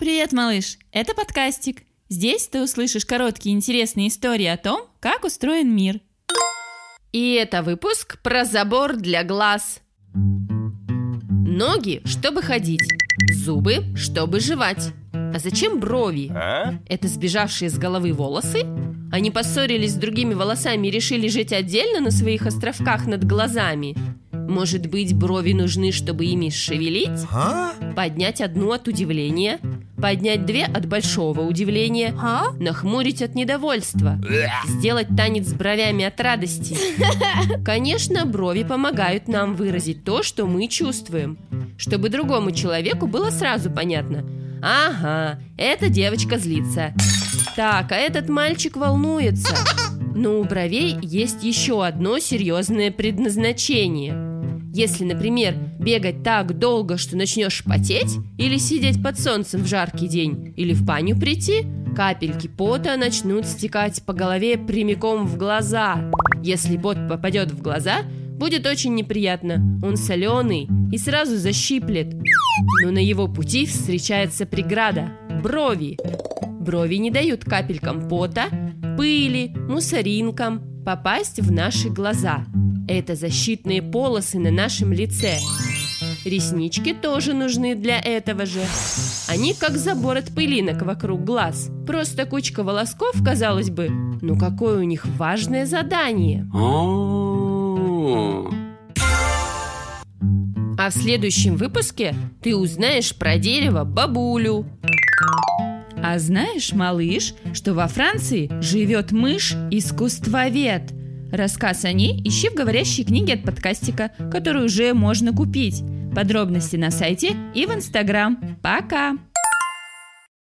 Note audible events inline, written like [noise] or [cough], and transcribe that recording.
Привет, малыш! Это подкастик. Здесь ты услышишь короткие интересные истории о том, как устроен мир. И это выпуск про забор для глаз. Ноги, чтобы ходить. Зубы, чтобы жевать. А зачем брови? А? Это сбежавшие с головы волосы? Они поссорились с другими волосами и решили жить отдельно на своих островках над глазами? Может быть, брови нужны, чтобы ими шевелить? А? Поднять одну от удивления, поднять две от большого удивления, А? нахмурить от недовольства, сделать танец с бровями от радости. [laughs] Конечно, брови помогают нам выразить то, что мы чувствуем, чтобы другому человеку было сразу понятно. Ага, эта девочка злится. Так, а этот мальчик волнуется. Но у бровей есть еще одно серьезное предназначение. Если, например, бегать так долго, что начнешь потеть, или сидеть под солнцем в жаркий день, или в баню прийти, капельки пота начнут стекать по голове прямиком в глаза. Если пот попадет в глаза, будет очень неприятно. Он соленый и сразу защиплет. Но на его пути встречается преграда – брови. Брови не дают капелькам пота, пыли, мусоринкам попасть в наши глаза. Это защитные полосы на нашем лице. Реснички тоже нужны для этого же. Они как забор от пылинок вокруг глаз. Просто кучка волосков, казалось бы. Но какое у них важное задание. А в следующем выпуске ты узнаешь про дерево бабулю. А знаешь, малыш, что во Франции живет мышь-искусствовед? Рассказ о ней ищи в говорящей книге от подкастика, которую уже можно купить. Подробности на сайте и в Инстаграм. Пока!